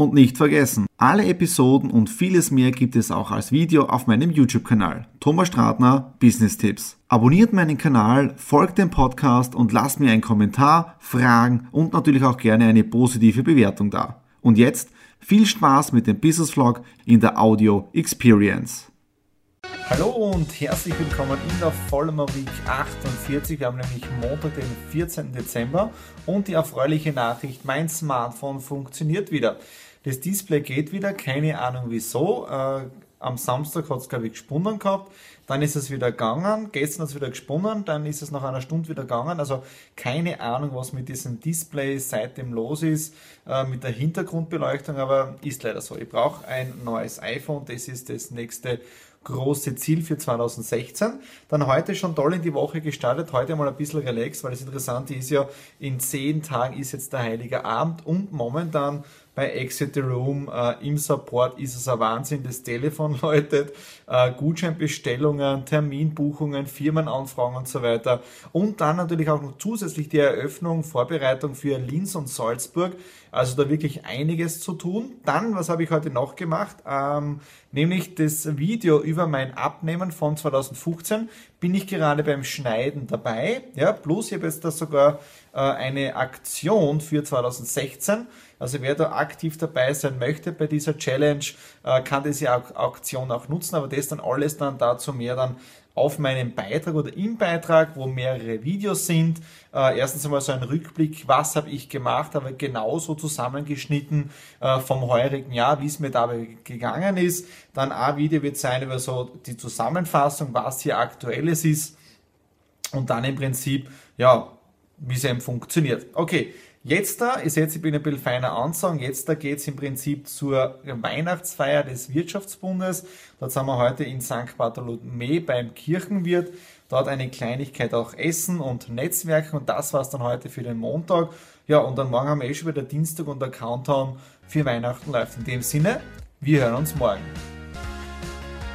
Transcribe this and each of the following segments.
Und nicht vergessen, alle Episoden und vieles mehr gibt es auch als Video auf meinem YouTube-Kanal. Thomas Stratner, Business Tipps. Abonniert meinen Kanal, folgt dem Podcast und lasst mir einen Kommentar, Fragen und natürlich auch gerne eine positive Bewertung da. Und jetzt viel Spaß mit dem Business Vlog in der Audio Experience. Hallo und herzlich willkommen in der Vollmer Week 48. Wir haben nämlich Montag, den 14. Dezember und die erfreuliche Nachricht, mein Smartphone funktioniert wieder. Das Display geht wieder, keine Ahnung wieso. Äh, am Samstag hat es, glaube ich, gesponnen gehabt. Dann ist es wieder gegangen. Gestern hat es wieder gesponnen. Dann ist es nach einer Stunde wieder gegangen. Also keine Ahnung, was mit diesem Display seitdem los ist, äh, mit der Hintergrundbeleuchtung. Aber ist leider so. Ich brauche ein neues iPhone. Das ist das nächste große Ziel für 2016. Dann heute schon toll in die Woche gestartet, heute mal ein bisschen relaxed, weil das Interessante ist ja, in zehn Tagen ist jetzt der Heilige Abend und momentan bei Exit the Room äh, im Support ist es ein Wahnsinn, das Telefon läutet, äh, Gutscheinbestellungen, Terminbuchungen, Firmenanfragen und so weiter. Und dann natürlich auch noch zusätzlich die Eröffnung, Vorbereitung für Linz und Salzburg. Also da wirklich einiges zu tun. Dann, was habe ich heute noch gemacht? Ähm, nämlich das Video über mein Abnehmen von 2015 bin ich gerade beim Schneiden dabei. Ja, plus ich habe jetzt da sogar äh, eine Aktion für 2016 also wer da aktiv dabei sein möchte bei dieser Challenge, äh, kann diese Auktion auch nutzen, aber das dann alles dann dazu mehr dann auf meinem Beitrag oder im Beitrag, wo mehrere Videos sind. Äh, erstens einmal so ein Rückblick, was habe ich gemacht, aber genauso zusammengeschnitten äh, vom heurigen Jahr, wie es mir dabei gegangen ist. Dann ein Video wird sein über so die Zusammenfassung, was hier aktuelles ist und dann im Prinzip, ja, wie es eben funktioniert. Okay, Jetzt da, ist jetzt, ich bin ein bisschen feiner ansagen, jetzt da geht's im Prinzip zur Weihnachtsfeier des Wirtschaftsbundes. Dort sind wir heute in St. Bartholomew beim Kirchenwirt. Dort eine Kleinigkeit auch essen und Netzwerken und das war's dann heute für den Montag. Ja, und dann morgen haben wir eh schon wieder Dienstag und der Countdown für Weihnachten läuft. In dem Sinne, wir hören uns morgen.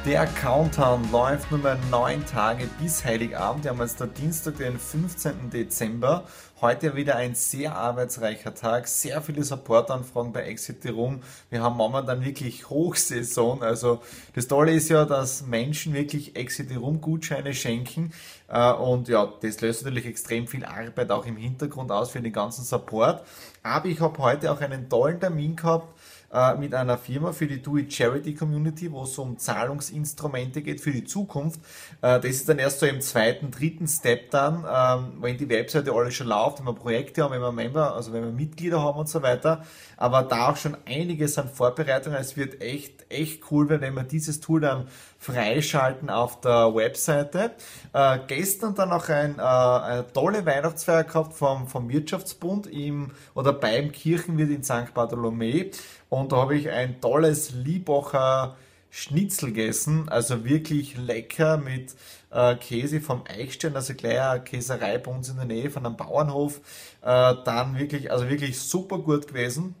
Der Countdown läuft nur mehr neun Tage bis Heiligabend. Wir haben jetzt der Dienstag, den 15. Dezember. Heute wieder ein sehr arbeitsreicher Tag, sehr viele Supportanfragen bei Exit Room. Wir haben momentan wirklich Hochsaison. Also das Tolle ist ja, dass Menschen wirklich Exit Room Gutscheine schenken. Äh, und ja, das löst natürlich extrem viel Arbeit auch im Hintergrund aus für den ganzen Support. Aber ich habe heute auch einen tollen Termin gehabt äh, mit einer Firma für die Do It Charity Community, wo es um Zahlungsinstrumente geht für die Zukunft. Äh, das ist dann erst so im zweiten, dritten Step dann, ähm, wenn die Webseite alles schon läuft, wenn wir Projekte haben, wenn wir Member, also wenn wir Mitglieder haben und so weiter. Aber da auch schon einiges an Vorbereitungen. Es wird echt, echt cool, wenn wir dieses Tool dann freischalten auf der Webseite. Äh, gestern dann noch ein, äh, eine tolle Weihnachtsfeier gehabt vom, vom Wirtschaftsbund im, oder beim Kirchenwirt in St. Bartholomew. Und da habe ich ein tolles Liebacher Schnitzel gegessen, also wirklich lecker mit äh, Käse vom Eichstein, also gleich eine Käserei bei uns in der Nähe von einem Bauernhof. Äh, dann wirklich, also wirklich super gut gewesen.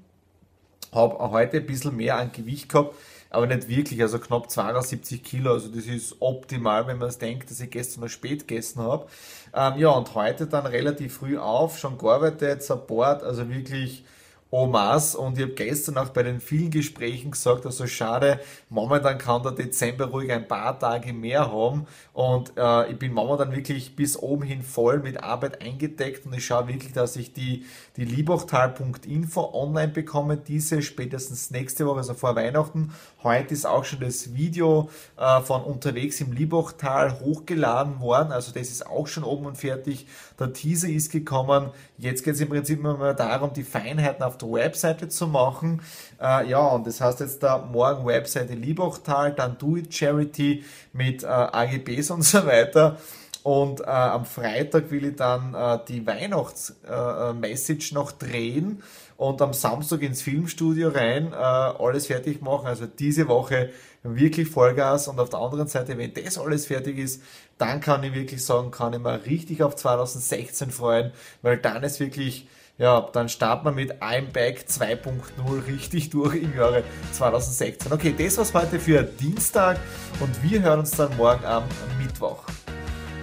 Habe heute ein bisschen mehr an Gewicht gehabt, aber nicht wirklich, also knapp 72 Kilo, also das ist optimal, wenn man es denkt, dass ich gestern noch spät gegessen habe. Ähm, ja, und heute dann relativ früh auf, schon gearbeitet, Support, also wirklich Omas und ich habe gestern auch bei den vielen Gesprächen gesagt, also schade, momentan kann der Dezember ruhig ein paar Tage mehr haben und äh, ich bin momentan wirklich bis oben hin voll mit Arbeit eingedeckt und ich schaue wirklich, dass ich die, die liebachtal.info online bekomme, diese spätestens nächste Woche, also vor Weihnachten. Heute ist auch schon das Video äh, von unterwegs im Liebachtal hochgeladen worden, also das ist auch schon oben und fertig. Der Teaser ist gekommen. Jetzt geht es im Prinzip immer darum, die Feinheiten auf der Webseite zu machen. Äh, ja, und das heißt jetzt da morgen Webseite Liebachtal, dann Do It Charity mit äh, AGBs und so weiter. Und äh, am Freitag will ich dann äh, die Weihnachtsmessage äh, noch drehen und am Samstag ins Filmstudio rein, äh, alles fertig machen. Also diese Woche wirklich Vollgas und auf der anderen Seite, wenn das alles fertig ist, dann kann ich wirklich sagen, kann ich mir richtig auf 2016 freuen, weil dann ist wirklich ja, dann starten wir mit I'm Back 2.0 richtig durch im Jahre 2016. Okay, das war's heute für Dienstag und wir hören uns dann morgen am Mittwoch.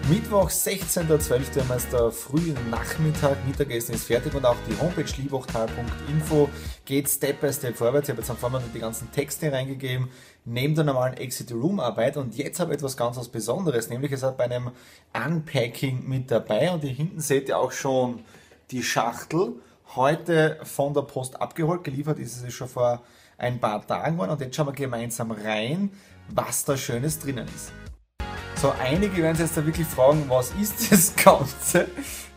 Mittwoch, 16.12. haben wir jetzt der Nachmittag. Mittagessen ist fertig und auch die Homepage liebachtal.info geht Step by Step vorwärts. Ich habe jetzt am Vormittag die ganzen Texte reingegeben, neben der normalen Exit Room Arbeit und jetzt habe ich etwas ganz was Besonderes, nämlich es hat bei einem Unpacking mit dabei und hier hinten seht ihr auch schon die Schachtel heute von der Post abgeholt. Geliefert ist es schon vor ein paar Tagen worden und jetzt schauen wir gemeinsam rein, was da Schönes drinnen ist. So, einige werden sich jetzt da wirklich fragen, was ist das Ganze?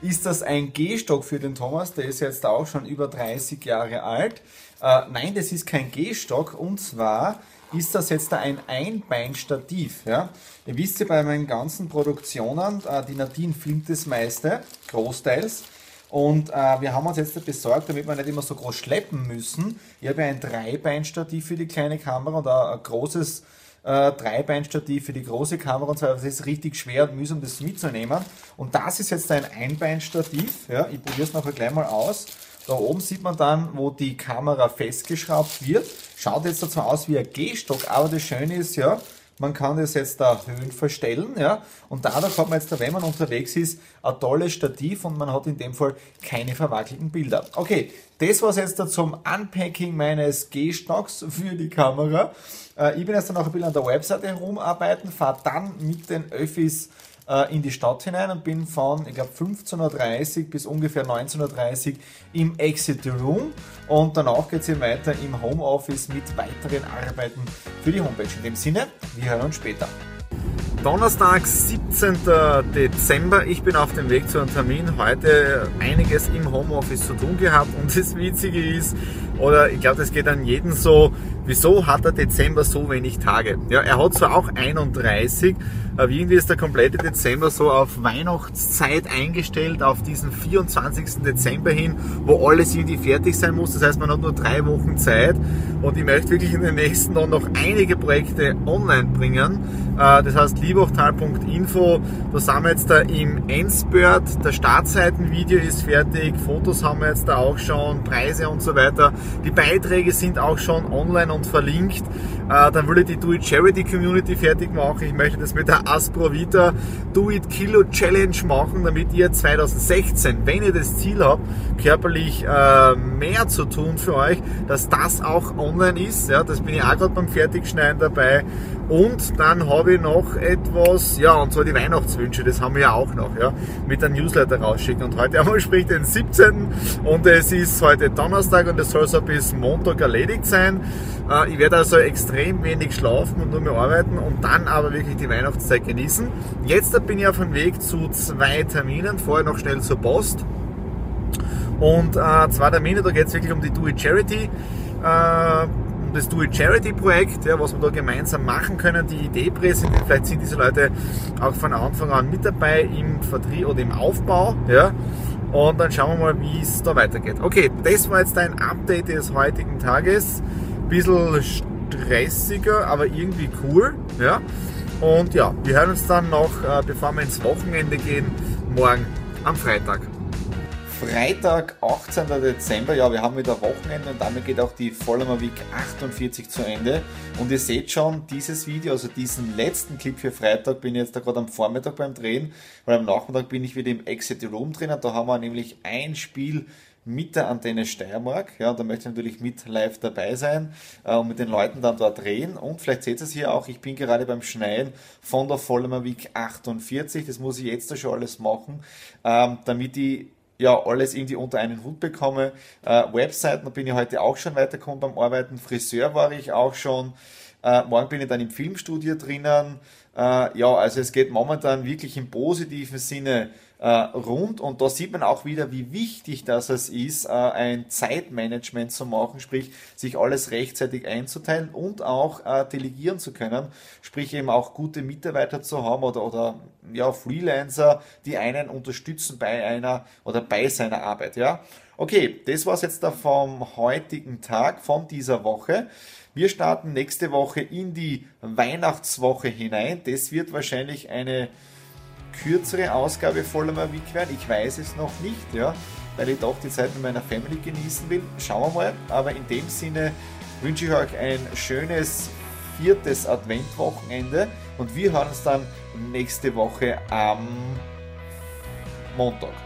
Ist das ein Gehstock für den Thomas? Der ist jetzt auch schon über 30 Jahre alt. Äh, nein, das ist kein Gehstock und zwar ist das jetzt da ein Einbeinstativ. Ja? Ihr wisst ja bei meinen ganzen Produktionen, äh, die Nadine filmt das meiste, großteils. Und äh, wir haben uns jetzt besorgt, damit wir nicht immer so groß schleppen müssen. Ich habe ein Dreibeinstativ für die kleine Kamera und ein, ein großes äh, Dreibeinstativ für die große Kamera und weiter. Es ist richtig schwer und mühsam, das mitzunehmen. Und das ist jetzt ein Einbeinstativ. Ja, ich probiere es nachher gleich mal aus. Da oben sieht man dann, wo die Kamera festgeschraubt wird. Schaut jetzt zwar aus wie ein Gehstock, aber das Schöne ist ja, man kann das jetzt da Höhen verstellen, ja, und dadurch hat man jetzt, da, wenn man unterwegs ist, ein tolles Stativ und man hat in dem Fall keine verwackelten Bilder. Okay, das war es jetzt da zum Unpacking meines Gehstocks für die Kamera. Äh, ich bin jetzt dann auch ein bisschen an der Webseite herumarbeiten, fahre dann mit den Öffis äh, in die Stadt hinein und bin von, ich glaube, 15.30 Uhr bis ungefähr 19.30 Uhr im Exit Room und danach geht es hier weiter im Homeoffice mit weiteren Arbeiten für die Homepage. In dem Sinne, wir hören uns später. Donnerstag, 17. Dezember. Ich bin auf dem Weg zu einem Termin. Heute einiges im Homeoffice zu tun gehabt. Und das Witzige ist, oder ich glaube, das geht an jeden so, wieso hat der Dezember so wenig Tage? Ja, er hat zwar auch 31, aber irgendwie ist der komplette Dezember so auf Weihnachtszeit eingestellt, auf diesen 24. Dezember hin, wo alles irgendwie fertig sein muss. Das heißt, man hat nur drei Wochen Zeit und ich möchte wirklich in den nächsten Jahren noch einige Projekte online bringen. Äh, das heißt, liebachtal.info, da sind wir jetzt da im Endspurt, der Startseitenvideo ist fertig, Fotos haben wir jetzt da auch schon, Preise und so weiter. Die Beiträge sind auch schon online und verlinkt. Äh, dann will ich die Do It Charity Community fertig machen. Ich möchte das mit der Asprovita Do It Kilo Challenge machen, damit ihr 2016, wenn ihr das Ziel habt, körperlich äh, mehr zu tun für euch, dass das auch online ist. Ja, das bin ich auch gerade beim Fertigschneiden dabei. Und dann habe ich noch etwas, ja, und zwar die Weihnachtswünsche, das haben wir ja auch noch, ja, mit einem Newsletter rausschicken. Und heute haben wir sprich den 17. und es ist heute Donnerstag und es soll so bis Montag erledigt sein. Äh, ich werde also extrem wenig schlafen und nur mehr arbeiten und dann aber wirklich die Weihnachtszeit genießen. Jetzt bin ich auf dem Weg zu zwei Terminen, vorher noch schnell zur Post. Und äh, zwei Termine, da geht es wirklich um die Do It Charity. Äh, das Do It Charity Projekt, ja, was wir da gemeinsam machen können, die Idee präsentieren. Vielleicht sind diese Leute auch von Anfang an mit dabei im Vertrieb oder im Aufbau. Ja. Und dann schauen wir mal, wie es da weitergeht. Okay, das war jetzt ein Update des heutigen Tages. Bisschen stressiger, aber irgendwie cool. Ja. Und ja, wir hören uns dann noch, äh, bevor wir ins Wochenende gehen, morgen am Freitag. Freitag, 18. Dezember. Ja, wir haben wieder Wochenende und damit geht auch die Vollmer Week 48 zu Ende. Und ihr seht schon, dieses Video, also diesen letzten Clip für Freitag, bin ich jetzt da gerade am Vormittag beim Drehen, weil am Nachmittag bin ich wieder im Exit Room drin. Da haben wir nämlich ein Spiel mit der Antenne Steiermark. Ja, da möchte ich natürlich mit live dabei sein äh, und mit den Leuten dann dort drehen. Und vielleicht seht ihr es hier auch, ich bin gerade beim Schneiden von der Vollmer Week 48. Das muss ich jetzt da schon alles machen, ähm, damit ich ja, alles irgendwie unter einen Hut bekomme. Äh, Webseiten, da bin ich heute auch schon weitergekommen beim Arbeiten. Friseur war ich auch schon. Äh, morgen bin ich dann im Filmstudio drinnen. Äh, ja, also es geht momentan wirklich im positiven Sinne rund. Und da sieht man auch wieder, wie wichtig das es ist, äh, ein Zeitmanagement zu machen, sprich sich alles rechtzeitig einzuteilen und auch äh, delegieren zu können, sprich eben auch gute Mitarbeiter zu haben oder, oder ja, Freelancer, die einen unterstützen bei einer oder bei seiner Arbeit. Ja, okay, das war's jetzt da vom heutigen Tag, von dieser Woche. Wir starten nächste Woche in die Weihnachtswoche hinein. Das wird wahrscheinlich eine kürzere Ausgabe voller Week werden. Ich weiß es noch nicht, ja, weil ich doch die Zeit mit meiner Family genießen will. Schauen wir mal. Aber in dem Sinne wünsche ich euch ein schönes viertes Adventwochenende und wir hören uns dann nächste Woche am Montag.